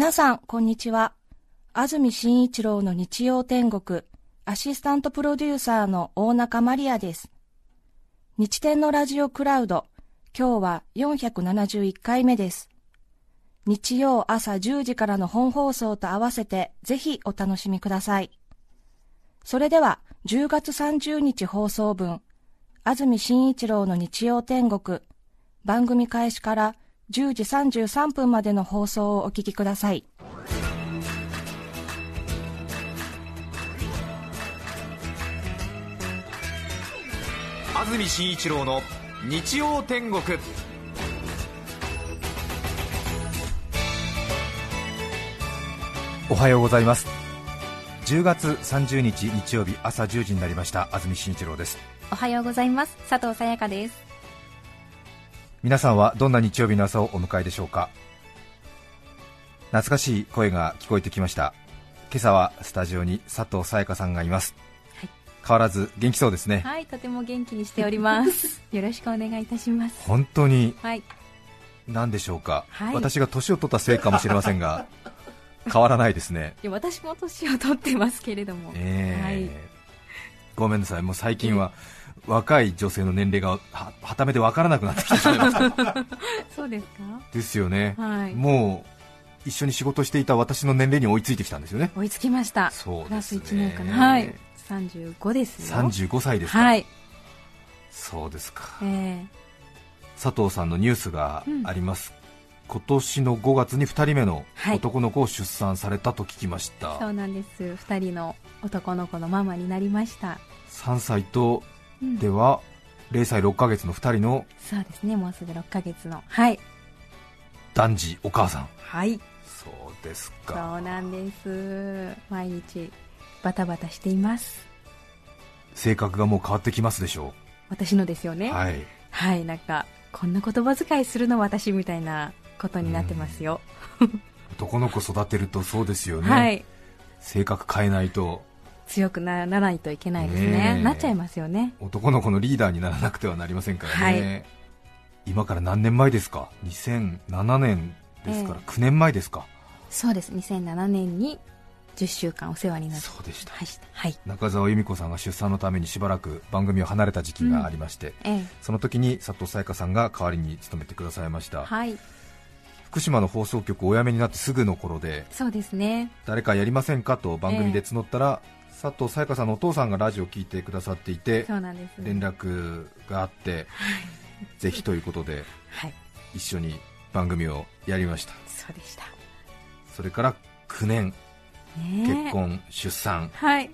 皆さん、こんにちは。安住紳一郎の日曜天国、アシスタントプロデューサーの大中マリアです。日天のラジオクラウド、今日は471回目です。日曜朝10時からの本放送と合わせて、ぜひお楽しみください。それでは、10月30日放送分、安住紳一郎の日曜天国、番組開始から10時33分までの放送をお聞きください。安住紳一郎の日曜天国。おはようございます。10月30日日曜日朝10時になりました安住紳一郎です。おはようございます。佐藤さやかです皆さんはどんな日曜日の朝をお迎えでしょうか？懐かしい声が聞こえてきました。今朝はスタジオに佐藤さやかさんがいます、はい、変わらず元気そうですね。はいとても元気にしております。よろしくお願いいたします。本当にはい。何でしょうか、はい、私が年を取ったせいかもしれませんが 変わらないですね。いや私も年を取ってますけれども、え。ー、はい、ごめんなさい。もう最近は、えー若い女性の年齢がははためて分からなくなってきてしまいました。そうですか？ですよね、はい、もう一緒に仕事していた私の年齢に追いついてきたんですよね。追いつきました。そうです、ね、プラス1年かなはい。35ですよ。35歳ですか。はい。そうですか、えー、佐藤さんのニュースがあります、うん、今年の5月に2人目の男の子を出産されたと聞きました、はい、そうなんです2人の男の子のママになりました3歳とでは0歳6ヶ月の2人のそうですね。もうすぐ6ヶ月の。はい。男児お母さん。はい。そうですか。そうなんです。毎日バタバタしています。性格がもう変わってきますでしょう。私のですよね。はい。はい。なんかこんな言葉遣いするの私みたいなことになってますよ、男の子育てるとそうですよね、はい、性格変えないと強くならないといけないですね、なっちゃいますよね。男の子のリーダーにならなくてはなりませんからね、はい、今から何年前ですか、2007年ですから、えー、9年前ですか、そうです、2007年に10週間お世話になって。そうでした、はい、中澤由美子さんが出産のためにしばらく番組を離れた時期がありまして、うん。ええ、その時に佐藤沙也加さんが代わりに務めてくださいました、はい、福島の放送局お辞めになってすぐの頃でそうですね。誰かやりませんか？と番組で募ったら、え佐藤沙也加さんのお父さんがラジオを聞いてくださっていてそうなんです、ね、連絡があって、はい、ぜひということで、はい、一緒に番組をやりました。そうでした。それから9年、結婚出産、はい、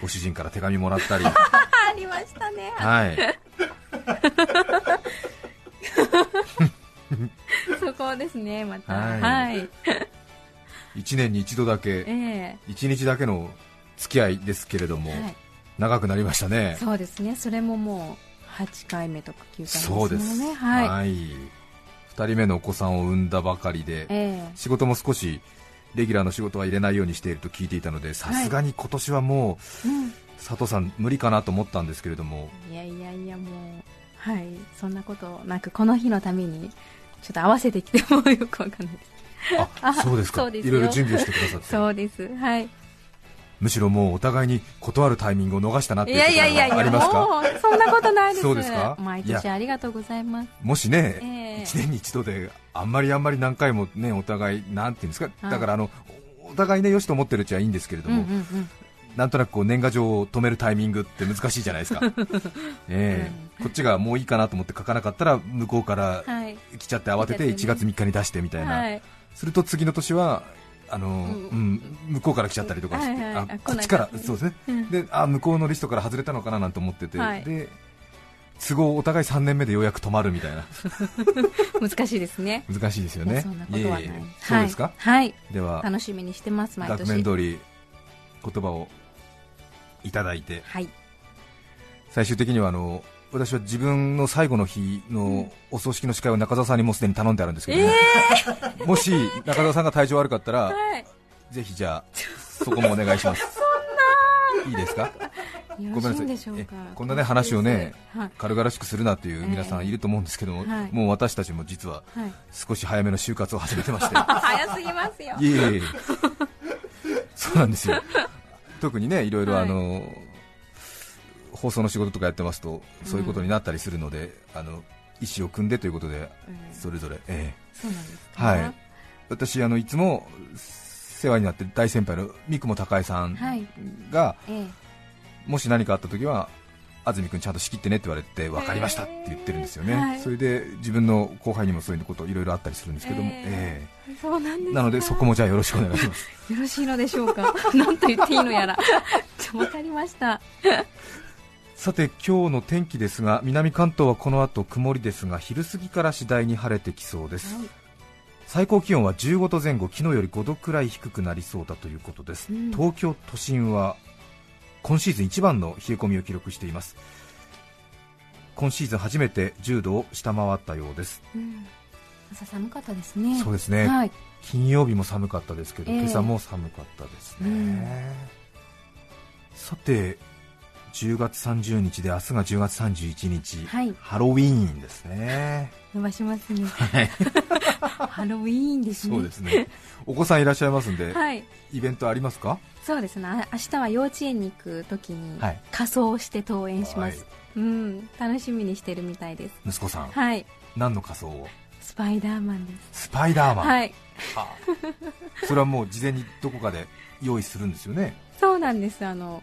ご主人から手紙もらったり。ありましたね。はい。そこですねまた。はい、はい、1年に一度だけ、えー、1日だけの付き合いですけれども、はい、長くなりましたね。そうですね。それももう8回目とか9回目ですね。そうです。はい、はい、2人目のお子さんを産んだばかりで、えー、仕事も少しレギュラーの仕事は入れないようにしていると聞いていたのでさすがに今年はもう、はいうん、佐藤さん無理かなと思ったんですけれども。いやいやいやもうはい。そんなことなくこの日のためにちょっと合わせてきてもよくわかんないです。あそうですか。いろいろ準備をしてくださって。そうです。はいむしろもうお互いに断るタイミングを逃したなっていうことがありますか？そんなことないです。そうですか？毎年ありがとうございます。もしね、えー、1年に一度であんまりあんまり何回もねお互いなんていうんですか、だからあのお互いねよしと思ってるうちはいいんですけれども、うんうんうん。なんとなくこう年賀状を止めるタイミングって難しいじゃないですか、えー、こっちがもういいかなと思って書かなかったら向こうから来ちゃって慌てて1月3日に出してみたいな、はい、すると次の年はあの、うん、向こうから来ちゃったりとかして、あこっちからそうですね、うん、であ向こうのリストから外れたのかななんて思ってて、はい、で都合お互い3年目でようやく止まるみたいな。難しいですね。難しいですよね。そんなことはない。そうですか、はい、では楽しみにしてます毎年。額面通り言葉をいただいて、はい、最終的にはあの私は自分の最後の日のお葬式の司会を中澤さんにもすでに頼んであるんですけどね、えー、もし中澤さんが体調悪かったら、はい、ぜひじゃあそこもお願いします。いいですか？よろしいんでしょうか。えこんなね話をねはい。軽々しくするなという皆さんいると思うんですけども、はい。もう私たちも実ははい。少し早めの就活を始めてまして。早すぎますよ。いえいえそうなんですよ。特にねいろいろはい。あの、放送の仕事とかやってますとそういうことになったりするので、あの意思を組んでということでうん。それぞれ、えそうなんですかえはい。私あのいつも世話になってる大先輩の三雲孝恵さんはい。が、えもし何かあった時は安住君ちゃんと仕切ってねって言われて分かりましたって言ってるんですよね、はい。それで自分の後輩にもそういうこといろいろあったりするんですけども、ええ。えそうなんなのでそこもじゃあよろしくお願いします。よろしいのでしょうか。なんと言っていいのやら。じゃあわかりましたさて今日の天気ですが南関東はこの後曇りですが昼過ぎから次第に晴れてきそうです、はい。最高気温は15度前後昨日より5度くらい低くなりそうだということです、うん。東京都心は今シーズン一番の冷え込みを記録しています。今シーズン初めて10度を下回ったようです、うん。朝寒かったですね。そうですね、はい。金曜日も寒かったですけど、ええ。今朝も寒かったですね、うん。さて10月30日で明日が10月31日、はい。ハロウィーンですね。伸ばしますね。はい。ハロウィーンですね。そうですね。お子さんいらっしゃいますんで、はい。イベントありますか？そうですね。あ明日は幼稚園に行く時にはい。仮装して登園します、はい。うん。楽しみにしてるみたいです。息子さん、はい。何の仮装を？スパイダーマンです。スパイダーマン、はい。あ。それはもう事前にどこかで用意するんですよね。そうなんです。あの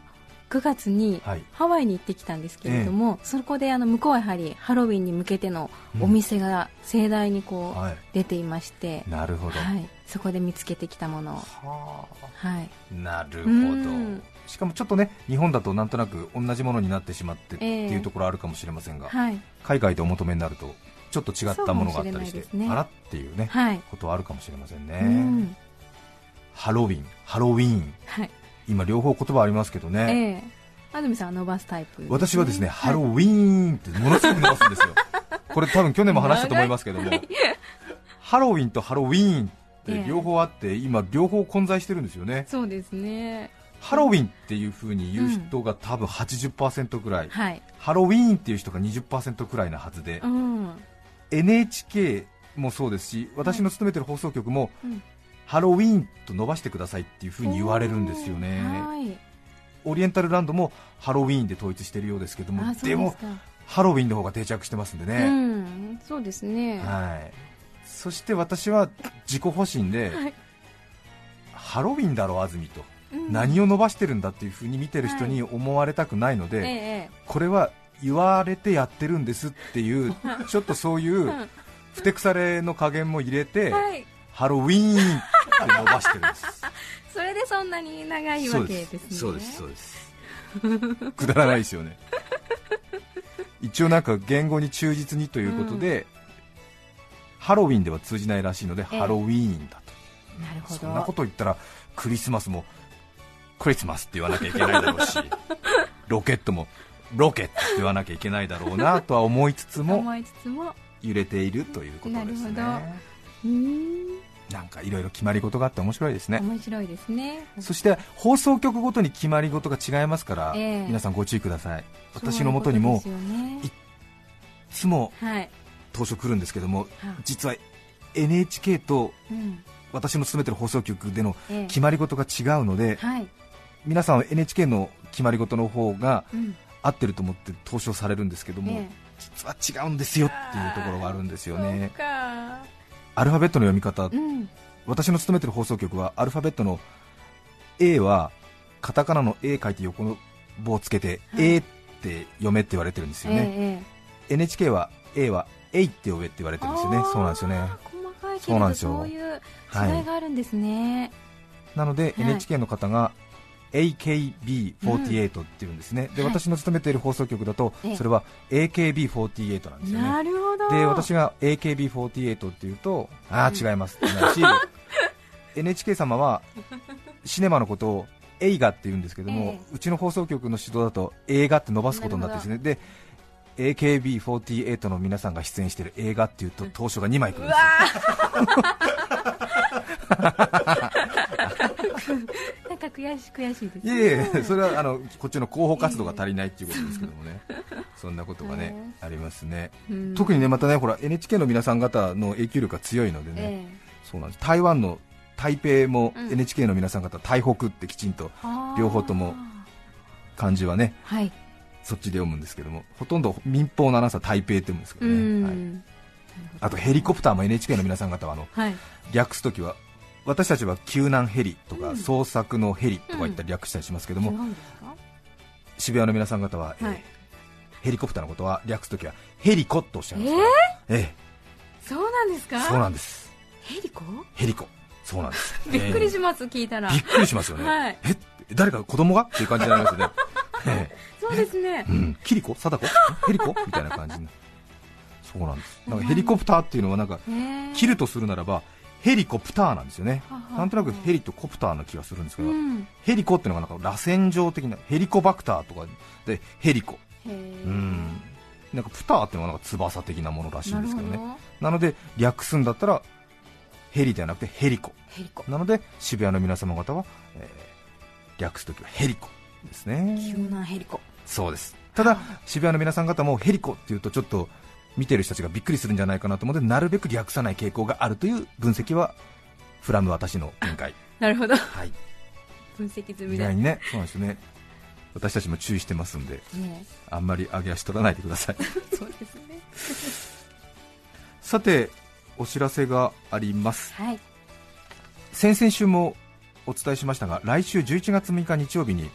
9月にはい。ハワイに行ってきたんですけれども、そこであの向こうはやはりハロウィンに向けてのお店が盛大にこうはい。出ていまして、なるほど、はい、そこで見つけてきたもの。を、ははい、あなるほど。うん。しかもちょっとね日本だとなんとなく同じものになってしまってってええ。いうところあるかもしれませんが、はい、海外でお求めになるとちょっと違ったものがあったりして、ね。あらっていうねはい、ことはあるかもしれませんね、うん、ハロウィンハロウィーン。はい、今両方言葉ありますけどえね、え安住さんは伸ばすタイプ、私はですね、ハロウウィーンってものすごく伸ばすんですよ。これ多分去年も話したと思いますけども。ハロウィンとハロウィーンって両方あって、今両方混在してるんですよね。そうですね。ハロウィンっていう風に言う人が多分80%ぐらい、はい、ハロウィーンっていう人が20%くらいなはずで、うん、NHK もそうですし私の勤めてる放送局も、うんハロウィーンと伸ばしてくださいっていう風に言われるんですよね。はい。オリエンタルランドもハロウィーンで統一してるようですけどもでもハロウィンの方が定着してますんでうね、ん、そうですね、はい。そして私は自己保身で、はい。ハロウィンだろ安住と、うん。何を伸ばしてるんだっていう風に見てる人に思われたくないので、ええ。これは言われてやってるんですっていうちょっとそういううん。ふてくされの加減も入れて、はい、ハロウィーンって伸ばしてるんです。それでそんなに長いわけですね。そうですそうです。くだらないですよね。一応なんか言語に忠実にということで、ハロウィンでは通じないらしいので、ええ。ハロウィーンだと。なるほど。そんなこと言ったらクリスマスもクリスマスって言わなきゃいけないだろうし ロケットもロケットって言わなきゃいけないだろうなとは思いつつも思いつつも揺れているということですねなんかいろいろ決まり事があって面白いですね。面白いですね。そして放送局ごとに決まり事が違いますから、ええ。皆さんご注意ください。私のもとにもいつもはい、当初来るんですけどもは実は NHK とうん。私の勤めてる放送局でのええ。決まり事が違うので、はい、皆さんは NHK の決まり事の方がうん。合ってると思って投書されるんですけども、え実は違うんですよっていうところがあるんですえよねアルファベットの読み方、うん。私の勤めてる放送局はアルファベットの A はカタカナの A 書いて横の棒をつけて、はい。A って読めって言われてるんですよね、ええ NHK は A は A って呼べって言われてるんですよね。そうなんですよね。細かいけそうなんれどですよ。そういうはい。違いがあるんですね、なので、はい。NHK の方が AKB48 っていうんですね、ではい。私の勤めている放送局だと、ええ。それは AKB48 なんですよね。なるほど。で私が AKB48 っていうとああうん。違いますってなるし NHK 様はシネマのことを映画って言うんですけども、えうちの放送局の指導だと映画って伸ばすことになってですね。で AKB48 の皆さんが出演している映画っていうと当初が2枚くるんですよ。なんか悔し悔しいです。いえいえそれはあのこっちの広報活動が足りないっていうことですけどもね、そんなことがね、ありますね、うん。特にねまたねほら NHK の皆さん方の影響力が強いのでね、えそうなんです。台湾の台北もうん。NHK の皆さん方、台北ってきちんと両方とも漢字はねはいそっちで読むんですけどもほとんど民放のアナウンサー台北って言うんですけどうね、はい。んあとヘリコプターも NHK の皆さん方はあのはい。略すときは私たちは救難ヘリとかうん。捜索のヘリとか言ったり略したりしますけども、違う渋谷の皆さん方は、えーはい。ヘリコプターのことは略すときはヘリコとおっしゃいますから、えそうなんですか？えそうなんです。ヘリコ？ヘリコ。そうなんです。びっくりしまます、聞いたら。びっくりしますよね、はい。え誰か子供が？っていう感じになりますよね、え そうですね。えうん、キリコ？貞子ヘリコ？みたいな感じそうなんです。なんかヘリコプターっていうのはなんか切るとするならばヘリコプターなんですよね。なんとなくヘリとコプターの気がするんですけど、うん。ヘリコっていうのがなんか螺旋状的なヘリコバクターとかでヘリコ。うん。なんかプターっていうのはなんか翼的なものらしいんですけどね。なので略すんだったらヘリではなくてヘリコ。ヘリコ。なので渋谷の皆様方は、えー略すときはヘリコですね。救難ヘリコ。そうです。ただ渋谷の皆さん方もヘリコっていうとちょっと見てる人たちがびっくりするんじゃないかなと思うのでなるべく略さない傾向があるという分析はフラム私の見解なるほど。はい。分析済意みだ外にねそうなんですよね。私たちも注意してますんでねあんまり上げ足取らないでください。そうですね。さてお知らせがあります。はい。先々週もお伝えしましたが来週11月6日日曜日に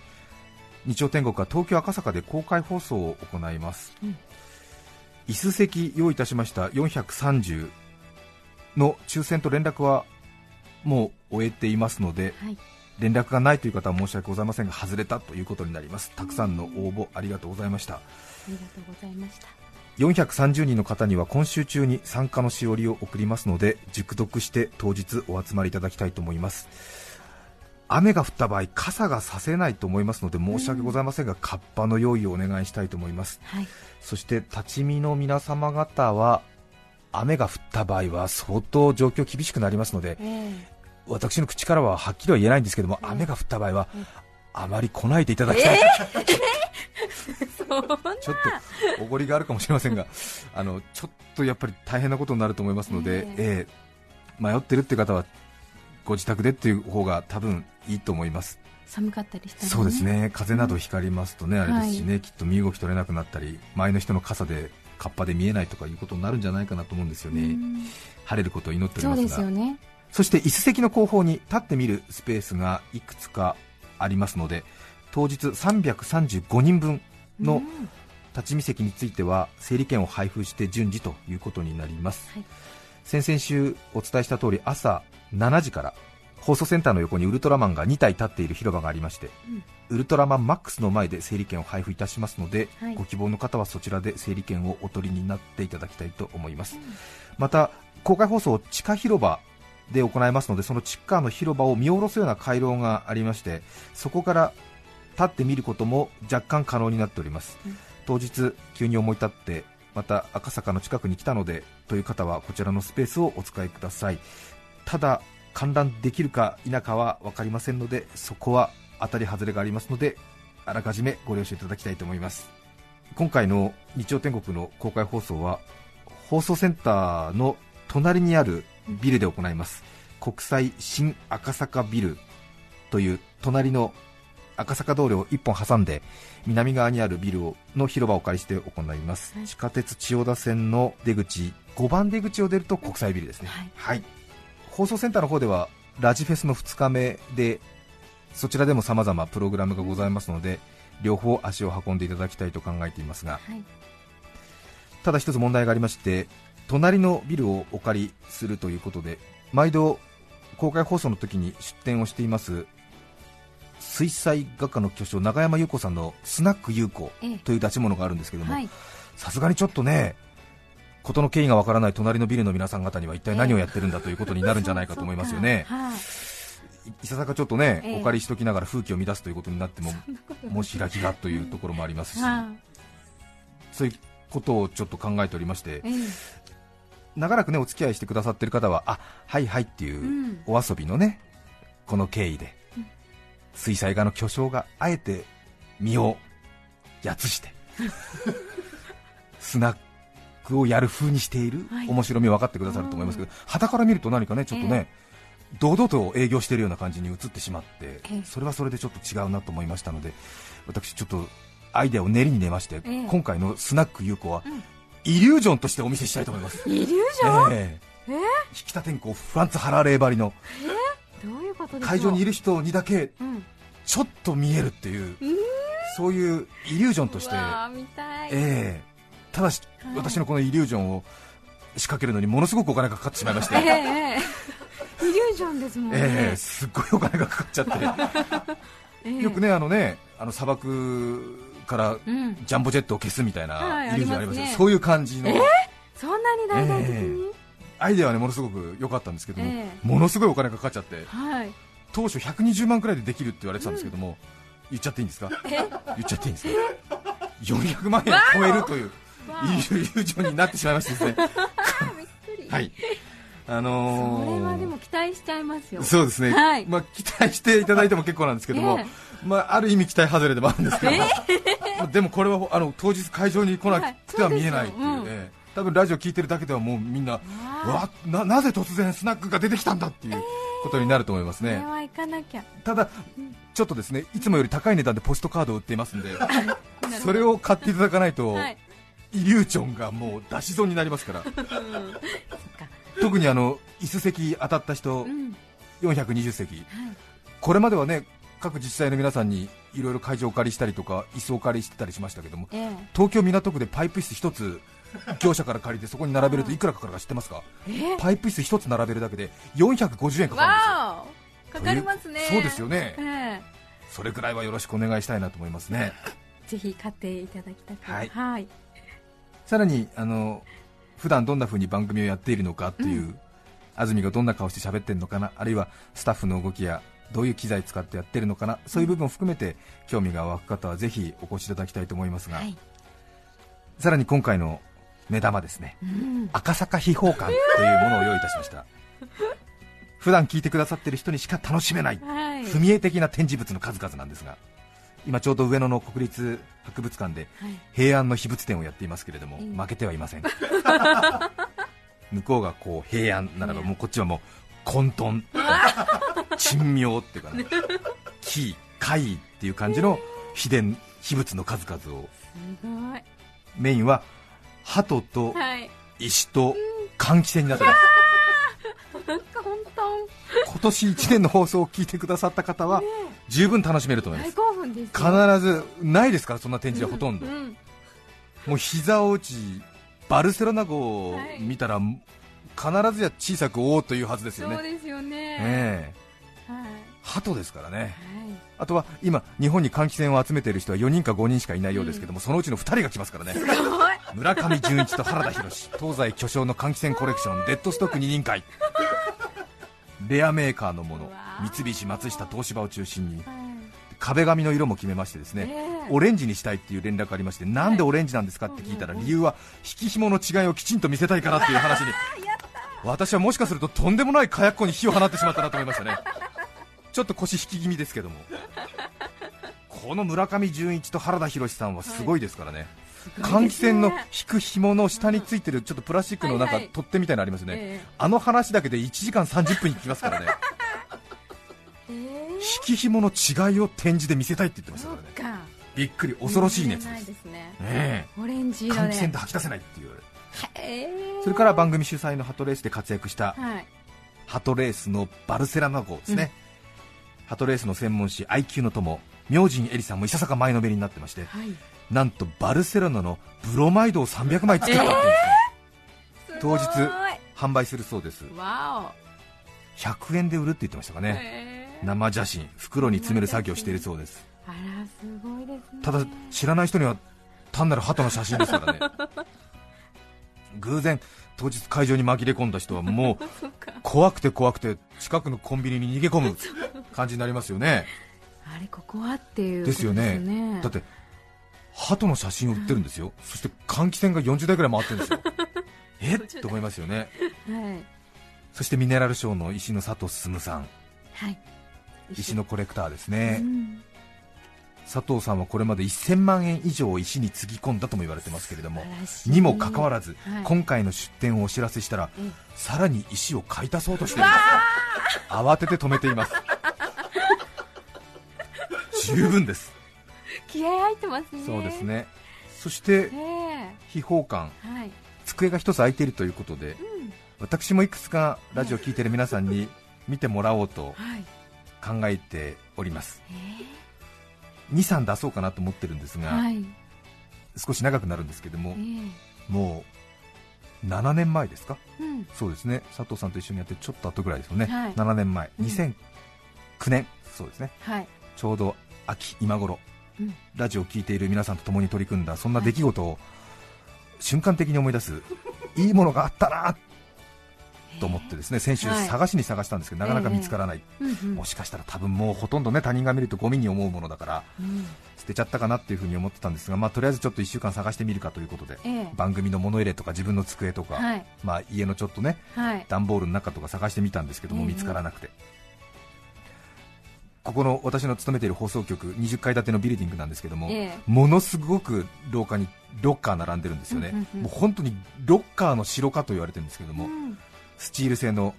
日曜天国は東京赤坂で公開放送を行います、うん。椅子席用意いたしました430の抽選と連絡はもう終えていますのではい。連絡がないという方は申し訳ございませんが外れたということになります。たくさんの応募ありがとうございました。ありがとうございました。430人の方には今週中に参加のしおりを送りますので熟読して当日お集まりいただきたいと思います雨が降った場合傘がさせないと思いますので申し訳ございませんが、カッパの用意をお願いしたいと思います。はい。そして立ち見の皆様方は雨が降った場合は相当状況厳しくなりますのでえ私の口からははっきりは言えないんですけども、ええ雨が降った場合はええあまり来ないでいただきたい、えそんなちょっとおごりがあるかもしれませんが、あのちょっとやっぱり大変なことになると思いますので、え。ええ。迷ってるって方はご自宅でっていう方が多分いいと思います。寒かったりしたら、そうですね。風邪などひかりますとね、あれですしね、きっと身動き取れなくなったり、前の人の傘でカッパで見えないとかいうことになるんじゃないかなと思うんですよね、うん。晴れることを祈っておりそうますが。ですよね。そして椅子席の後方に立ってみるスペースがいくつかありますので当日335人分のうん。立ち見席については整理券を配布して順次ということになります、はい。先々週お伝えした通り朝7時から放送センターの横にウルトラマンが2体立っている広場がありまして、ウルトラマンマックスの前で整理券を配布いたしますので、はい。ご希望の方はそちらで整理券をお取りになっていただきたいと思います、また公開放送地下広場で行いますのでその地下の広場を見下ろすような回廊がありましてそこから立って見ることも若干可能になっております、うん。当日急に思い立ってまた赤坂の近くに来たのでという方はこちらのスペースをお使いくださいただ観覧できるか否かは分かりませんのでそこは当たり外れがありますのであらかじめご了承いただきたいと思います。今回の日曜天国の公開放送は放送センターの隣にあるビルで行います。国際新赤坂ビルという隣の赤坂通りを1本挟んで南側にあるビルをの広場をお借りして行います、はい。地下鉄千代田線の出口5番出口を出ると国際ビルですね、はい放送センターの方ではラジフェスの2日目でそちらでも様々プログラムがございますので両方足を運んでいただきたいと考えていますがはい。ただ一つ問題がありまして隣のビルをお借りするということで毎度公開放送の時に出展をしています水彩画家の巨匠永山優子さんのスナック優子ええ。という出し物があるんですけどもはい。さすがにちょっとね事の経緯がわからない隣のビルの皆さん方には一体何をやってるんだということになるんじゃないかと思いますよね。いささかちょっとね、ええ。お借りしときながら風紀を乱すということになっても もし開きがというところもありますし、はそういうことをちょっと考えておりまして長らくねお付き合いしてくださってる方はあはいはいっていううん。お遊びのねこの経緯で、水彩画の巨匠があえて身をやつして スナックをやる風にしている。はい。面白み分かってくださると思いますけど、旗から見ると何かねちょっとね、堂々と営業しているような感じに映ってしまって、ええ。それはそれでちょっと違うなと思いましたので私ちょっとアイデアを練りに練まして、ええ。今回のスナック優子は、うん。イリュージョンとしてお見せしたいと思います。イリュージョン、ええ。え引田天功フランツ・ハラーレーばりの。どういうこと会場にいる人にだけうん。ちょっと見えるっていう、うんそういうイリュージョンとして、うわー見ただし、はい。私のこのイリュージョンを仕掛けるのにものすごくお金がかかってしまいまして、ええええ。イリュージョンですもんね、ええすっごいお金がかかっちゃって、ええ。よくね、あのねあの砂漠からうん、ジャンボジェットを消すみたいなはいイリュージョンありますね。そういう感じの、そんなに大々的に、アイデアはねものすごく良かったんですけども、ええ。ものすごいお金がかかっちゃって、はい。当初120万くらいでできるって言われてたんですけども、言っちゃっていいんですか？え？言っちゃっていいんですか？400万円超えるというイリュージョンになってしまいましてですね。はい。あのーそれはでも期待しちゃいますよ。そうですね、はい。まあ、期待していただいても結構なんですけども、えまあ、ある意味期待外れでもあるんですけど、まあでもこれはあの当日会場に来なくては見えないっていうね、多分ラジオ聞いてるだけではもうみんな、わわななぜ突然スナックが出てきたんだっていうことになると思いますね、これは行かなきゃ。ただ、ちょっとですねいつもより高い値段でポストカードを売っていますんで、それを買っていただかないと、はいイリュージョンがもう出し損になりますから、特にあの椅子席当たった人う、ん。420席、はい。これまではね各自治体の皆さんにいろいろ会場をお借りしたりとか椅子をお借りしてたりしましたけどもええ。東京港区でパイプ椅子一つ業者から借りてそこに並べるといくらかかるか知ってますか？えパイプ椅子一つ並べるだけで450円かかわお。かかりますね。そうですよね。ええ。それくらいはよろしくお願いしたいなと思いますね。ぜひ買っていただきたくはい。はい、さらにあの普段どんな風に番組をやっているのかっていう、安住がどんな顔して喋ってるのかなあるいはスタッフの動きやどういう機材使ってやってるのかなそういう部分を含めて興味が湧く方はぜひお越しいただきたいと思いますが、はい。さらに今回の目玉ですね。うん。赤坂秘宝館というものを用意いたしました。普段聞いてくださってる人にしか楽しめないはい。踏み絵的な展示物の数々なんですが今ちょうど上野の国立博物館ではい。平安の秘仏展をやっていますけれども、うん負けてはいません。向こうがこう平安ならばもうこっちはもう混沌。珍妙っていうかね奇怪っていう感じの秘伝秘仏の数々を。すごい。メインは鳩とはい。石と換気扇になってますなんか本当。今年1年の放送を聞いてくださった方は十分楽しめると思いま大す必ずないですからそんな展示はほとんど、うんもう膝を打ちバルセロナ号を見たら、必ずや小さく「おお」というはずですよね。そうですよね、ええ。はい。鳩ですからね。はいあとは今日本に換気扇を集めている人は4人か5人しかいないようですけども、そのうちの2人が来ますからね。村上純一と原田博東西巨匠の換気扇コレクション。デッドストック2人会。レアメーカーのもの。三菱松下東芝を中心に。はい。壁紙の色も決めましてですね、ええ。オレンジにしたいっていう連絡がありまして、なんでオレンジなんですかって聞いたら、理由は引き紐の違いをきちんと見せたいからっていう話に、私はもしかするととんでもない火薬庫に火を放ってしまったなと思いましたね、ちょっと腰引き気味ですけども、この村上純一と原田博さんはすごいですからね、換気扇の引く紐の下についてるちょっとプラスチックのなんかはい。はい取っ手みたいなのありますよね、えあの話だけで1時間30分に聞きますからね、ええ。引き紐の違いを展示で見せたいって言ってましたそからね。びっくり恐ろしい熱なです。いですね。え。オレンジ換気扇で吐き出せないっていう。へえ。それから番組主催のハトレースで活躍したはい。ハトレースのバルセロナ号ですね、ハトレースの専門誌 IQ の友明神エリさんもいささか前のめりになってましてはい。なんとバルセロナのブロマイドを300枚作ったっていうんですね、当日販売するそうです。わ100円で売るって言ってましたかおね、へえ生写真袋に詰める作業をしているそうです。あらすごいですね。ただ知らない人には単なる鳩の写真ですからね。偶然当日会場に紛れ込んだ人はもう 怖くて怖くて近くのコンビニに逃げ込む 感じになりますよね。あれここはっていうですよね。ね。だって鳩の写真を売ってるんですよ、そして換気扇が40台ぐらい回ってるんですよ。えっ？と思いますよね。はい。そしてミネラルショーの石野佐藤進さん。はい。石のコレクターですね、うん。佐藤さんはこれまで1000万円以上石につぎ込んだとも言われてますけれどもにもかかわらず、はい。今回の出店をお知らせしたら、ええ。さらに石を買い足そうとしています。慌てて止めています十分です。気合入ってますね。そうですね。そしてえ。秘宝館。えはい。机が一つ空いているということでうん。私もいくつかラジオを聞いている皆さんに見てもらおうとはい。考えております。え23出そうかなと思ってるんですが、えはい。少し長くなるんですけどもええ。もう7年前ですか？うん。そうですね。佐藤さんと一緒にやってちょっと後ぐらいですよね、はい。7年前。うん。2009年。そうですね。はい。ちょうど秋今頃うん。ラジオを聞いている皆さんと共に取り組んだそんな出来事を瞬間的に思い出す いいものがあったなと思ってですね先週はい。探しに探したんですけどなかなか見つからない、うんうん。もしかしたら多分もうほとんどね他人が見るとゴミに思うものだからうん。捨てちゃったかなっていうふうに思ってたんですが、まあ、とりあえずちょっと1週間探してみるかということで、ええ。番組の物入れとか自分の机とか、はい。まあ、家のちょっとねはい。段ボールの中とか探してみたんですけどもええ。見つからなくて、ここの私の勤めている放送局20階建てのビルディングなんですけども、ええ。ものすごく廊下にロッカー並んでるんですよね、うんうんうん。もう本当にロッカーの城かと言われてるんですけども、うん。スチール製の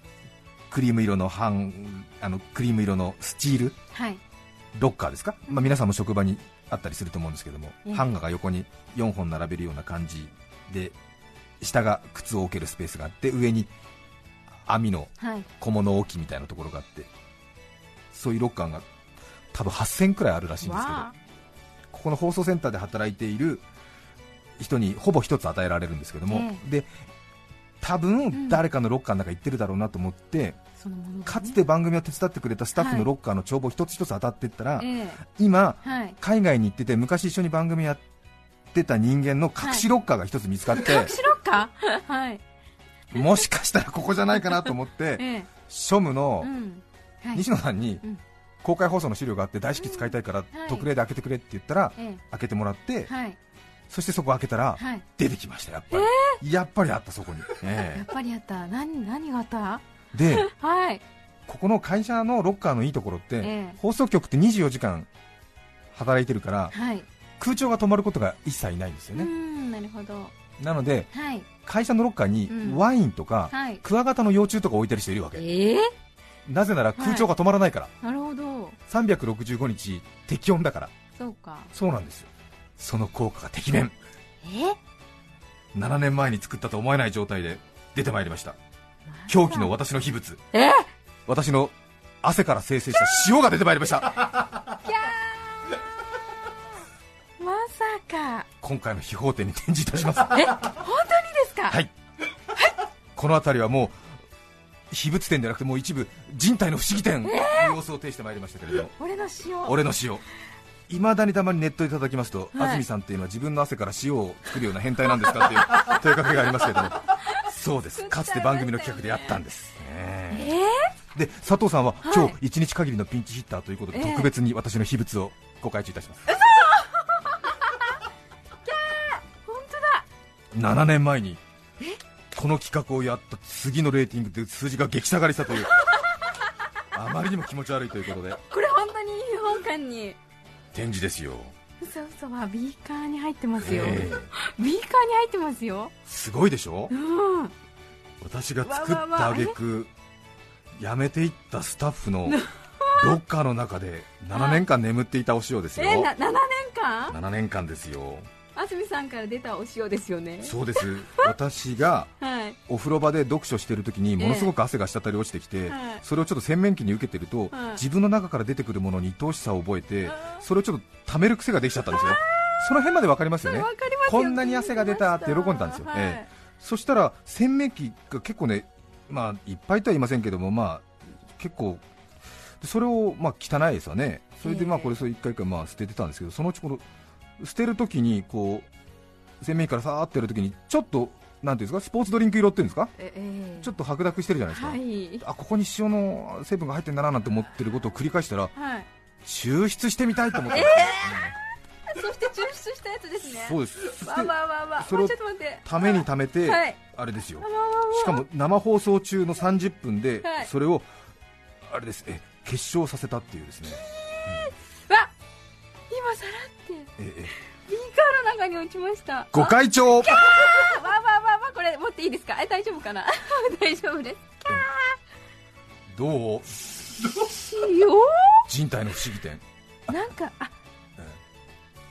クリーム色の半あのクリーム色のスチールはい。ロッカーですか、まあ、皆さんも職場にあったりすると思うんですけども、ええ。ハンガーが横に4本並べるような感じで下が靴を置けるスペースがあって上に網のはい。小物置きみたいなところがあってそういうロッカーが多分8000くらいあるらしいんですけどここの放送センターで働いている人にほぼ1つ与えられるんですけども、えで多ん。分誰かのロッカーの中行ってるだろうなと思って、そのものがね。かつて番組を手伝ってくれたスタッフのロッカーの帳簿一つ一つ当たっていったら、はい。海外に行ってて昔一緒に番組やってた人間の隠しロッカーが一つ見つかって、隠しろっかはい。もしかしたらここじゃないかなと思って ええ。庶務のうんはい。西野さんにうん。公開放送の資料があって大至急使いたいからはい。特例で開けてくれって言ったらえ開けてもらってそしてそこ開けたらはい。出てきましたやっぱり。やっぱりあったそこに、やえ。っぱりあった。何何があった？えで はい。ここの会社のロッカーのいいところって、ええ。放送局って24時間働いてるからはい。空調が止まることが一切ないんですようね、んなるほど。なのではい。会社のロッカーにうん。ワインとか、はい。クワガタの幼虫とか置いてる人いるわけ。ええなぜなら空調が止まらないから、なるほど。365日適温だから。そうか。そうなんですよ。その効果がてきめん。え？7年前に作ったと思えない状態で出てまいりました。狂気の私の秘仏。え？私の汗から生成した塩が出てまいりました。まさか。今回の秘宝展に展示いたします。え？本当にですか？はい、この辺りはもう秘仏展じゃなくてもう一部人体の不思議展の様子を呈してまいりましたけれども、俺の塩。俺の塩。いまだにたまにネットでいただきますと、はい。安住さんっていうのは自分の汗から塩を作るような変態なんですかっていう 問いかけがありますけれども。そうです。かつて番組の企画でやったんです、ねえで佐藤さんははい。今日一日限りのピンチヒッターということで、ええ特別に私の秘仏をご開中いたします。本当だ！7年前にこの企画をやった次のレーティングで数字が激下がりしたという。あまりにも気持ち悪いということで。これ本当に本館に。展示ですよ、嘘嘘はビーカーに入ってますよ、ええ。ビーカーに入ってますよ。すごいでしょ？うん。私が作った挙句辞めていったスタッフのロッカーの中で7年間眠っていたお塩ですよ。えな7年間？7年間ですよ安住さんから出たお塩ですよね。そうです。私がはい。お風呂場で読書してる時にものすごく汗が滴り落ちてきて、はい。それをちょっと洗面器に受けてると、はい。自分の中から出てくるものに愛おしさを覚えてそれをちょっと溜める癖ができちゃったんですよその辺まで分かりますよね。こんなに汗が出たって喜んだんですよ、はいええ。そしたら洗面器が結構ね、まあ、いっぱいとは言いませんけども、まあ、結構それをまあ汚いですわね。それでまあええこれそれ一回一回まあ捨ててたんですけどそのうちこの捨てるときにこう洗面器からさーってやるときにちょっとなんていうんですかスポーツドリンク色っていうんですかええちょっと白濁してるじゃないですか、はい。あここに塩の成分が入ってんだななんて思ってることを繰り返したらはい。抽出してみたいと思って、そして抽出したやつですね。そうです。わてわわわそれをためにためて、はい。あれですよ。わわわわしかも生放送中の30分ではい。それをあれです。え結晶させたっていうですね、わ今さらって。ええ。ビーカーの中に落ちました。ご会長。あわわわわこれ持っていいですか？え大丈夫かな？大丈夫です。どう？よ人体の不思議点。ーなんかあえ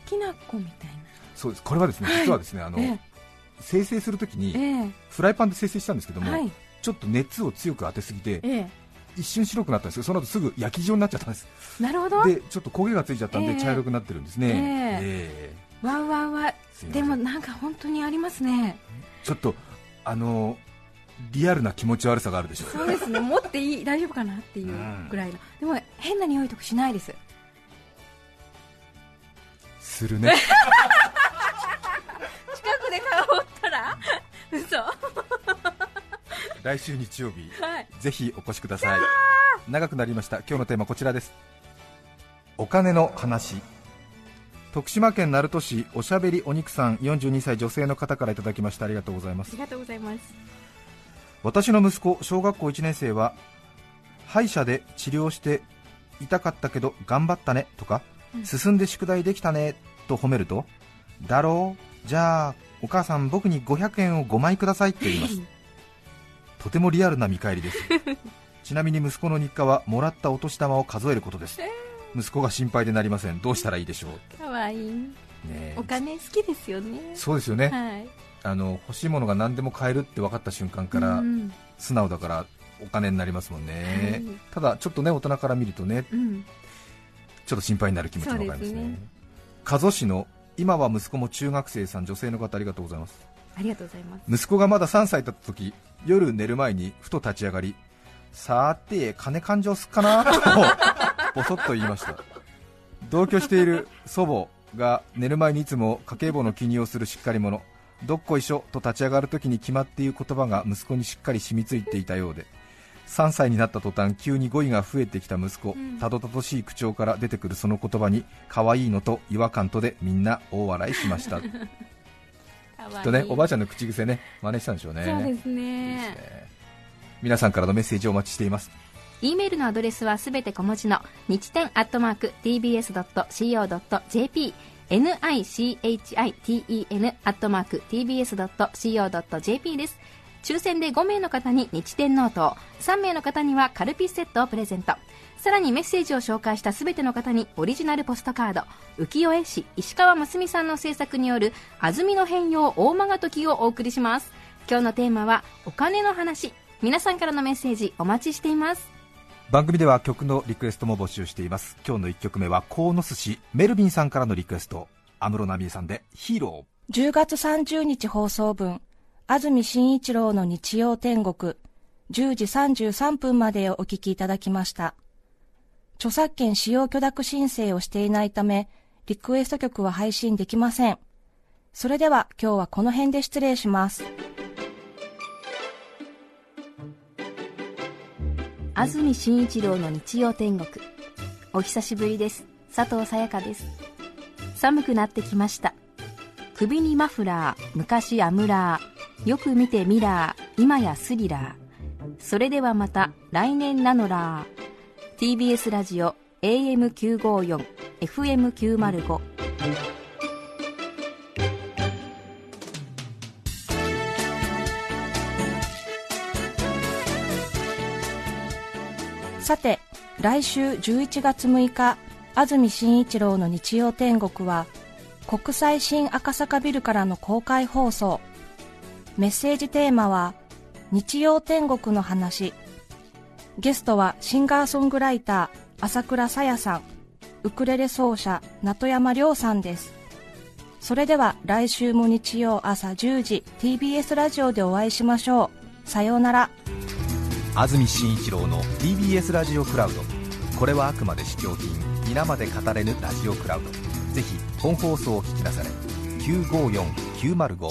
きな粉みたいそうです。これはですね実はですねあの、え生成するときになえ。フライパンで生成したんですけども、えはい。ちょっと熱を強く当てすぎてええ一瞬白くなったんですけどその後すぐ焼き状になっちゃったんです。なるほど。でちょっと焦げがついちゃったんでええ。茶色くなってるんですね、ええ。わわわすいません。でもなんか本当にありますね。ちょっとあのリアルな気持ち悪さがあるでしょそうですね。持っていい大丈夫かなっていうぐらいの。でも変な匂いとかしないです。するね。近くで香ったら？嘘。は来週日曜日い。ぜひお越しください。長くなりました。今日のテーマこちらです。お金の話。徳島県鳴門市おしゃべりお肉さん42歳女性の方からいただきました。ありがとうございます。ありがとうございます。私の息子小学校1年生は歯医者で治療して痛かったけど頑張ったねとか、うん。進んで宿題できたねと褒めるとだろう？じゃあお母さん僕に500円を5枚くださいって言います とてもリアルな見返りです。ちなみに息子の日課はもらったお年玉を数えることです。息子が心配でなりません。どうしたらいいでしょう。かわいい。ねえ。お金好きですよね。そうですよね、はい。あの欲しいものが何でも買えるって分かった瞬間から、うん素直だからお金になりますもんね、はい。ただちょっとね大人から見るとねうん。ちょっと心配になる気持ちもわかりますね。加須市の今は息子も中学生さん女性の方ありがとうございますありがとうございます。息子がまだ3歳だった時夜寝る前にふと立ち上がりさーて金勘定すっかなとボソッと言いました。同居している祖母が寝る前にいつも家計簿の記入をするしっかり者。どっこいしょと立ち上がるときに決まっている言葉が息子にしっかり染みついていたようで。3歳になった途端急に語彙が増えてきた息子、うん。たどたどしい口調から出てくるその言葉に可愛いのと違和感とでみんな大笑いしましたきっとねおばあちゃんの口癖ね真似したんでしょうね。そうですいいですね。ね皆さんからのメッセージをお待ちしています。e メールのアドレスはすべて小文字の日天アットマーク tbs.co.jp nichiten アットマーク tbs.co.jp です。抽選で5名の方に日天ノートを3名の方にはカルピスセットをプレゼントさらにメッセージを紹介したすべての方にオリジナルポストカード浮世絵師石川真澄さんの制作による安住の変容逢魔が時をお送りします。今日のテーマはお金の話。皆さんからのメッセージお待ちしています。番組では曲のリクエストも募集しています。今日の1曲目は鴻巣市メルビンさんからのリクエスト。安室奈美恵さんでヒーロー。10月30日放送分、安住紳一郎の日曜天国、10時33分までをお聞きいただきました。著作権使用許諾申請をしていないため、リクエスト曲は配信できません。それでは今日はこの辺で失礼します。安住紳一郎の日曜天国。お久しぶりです。佐藤さやかです。寒くなってきました。首にマフラー昔アムラーよく見てミラー今やスリラー。それではまた来年なのらー。TBS ラジオ AM954 FM905 さて、来週11月6日、安住紳一郎の日曜天国は、国際新赤坂ビルからの公開放送。メッセージテーマは、日曜天国の話。ゲストはシンガーソングライター、朝倉さやさん、ウクレレ奏者、名戸山亮さんです。それでは来週も日曜朝10時 TBS ラジオでお会いしましょう。さようなら。安住紳一郎の TBS ラジオクラウドこれはあくまで試供品皆まで語れぬラジオクラウドぜひ本放送を聞きなされ954905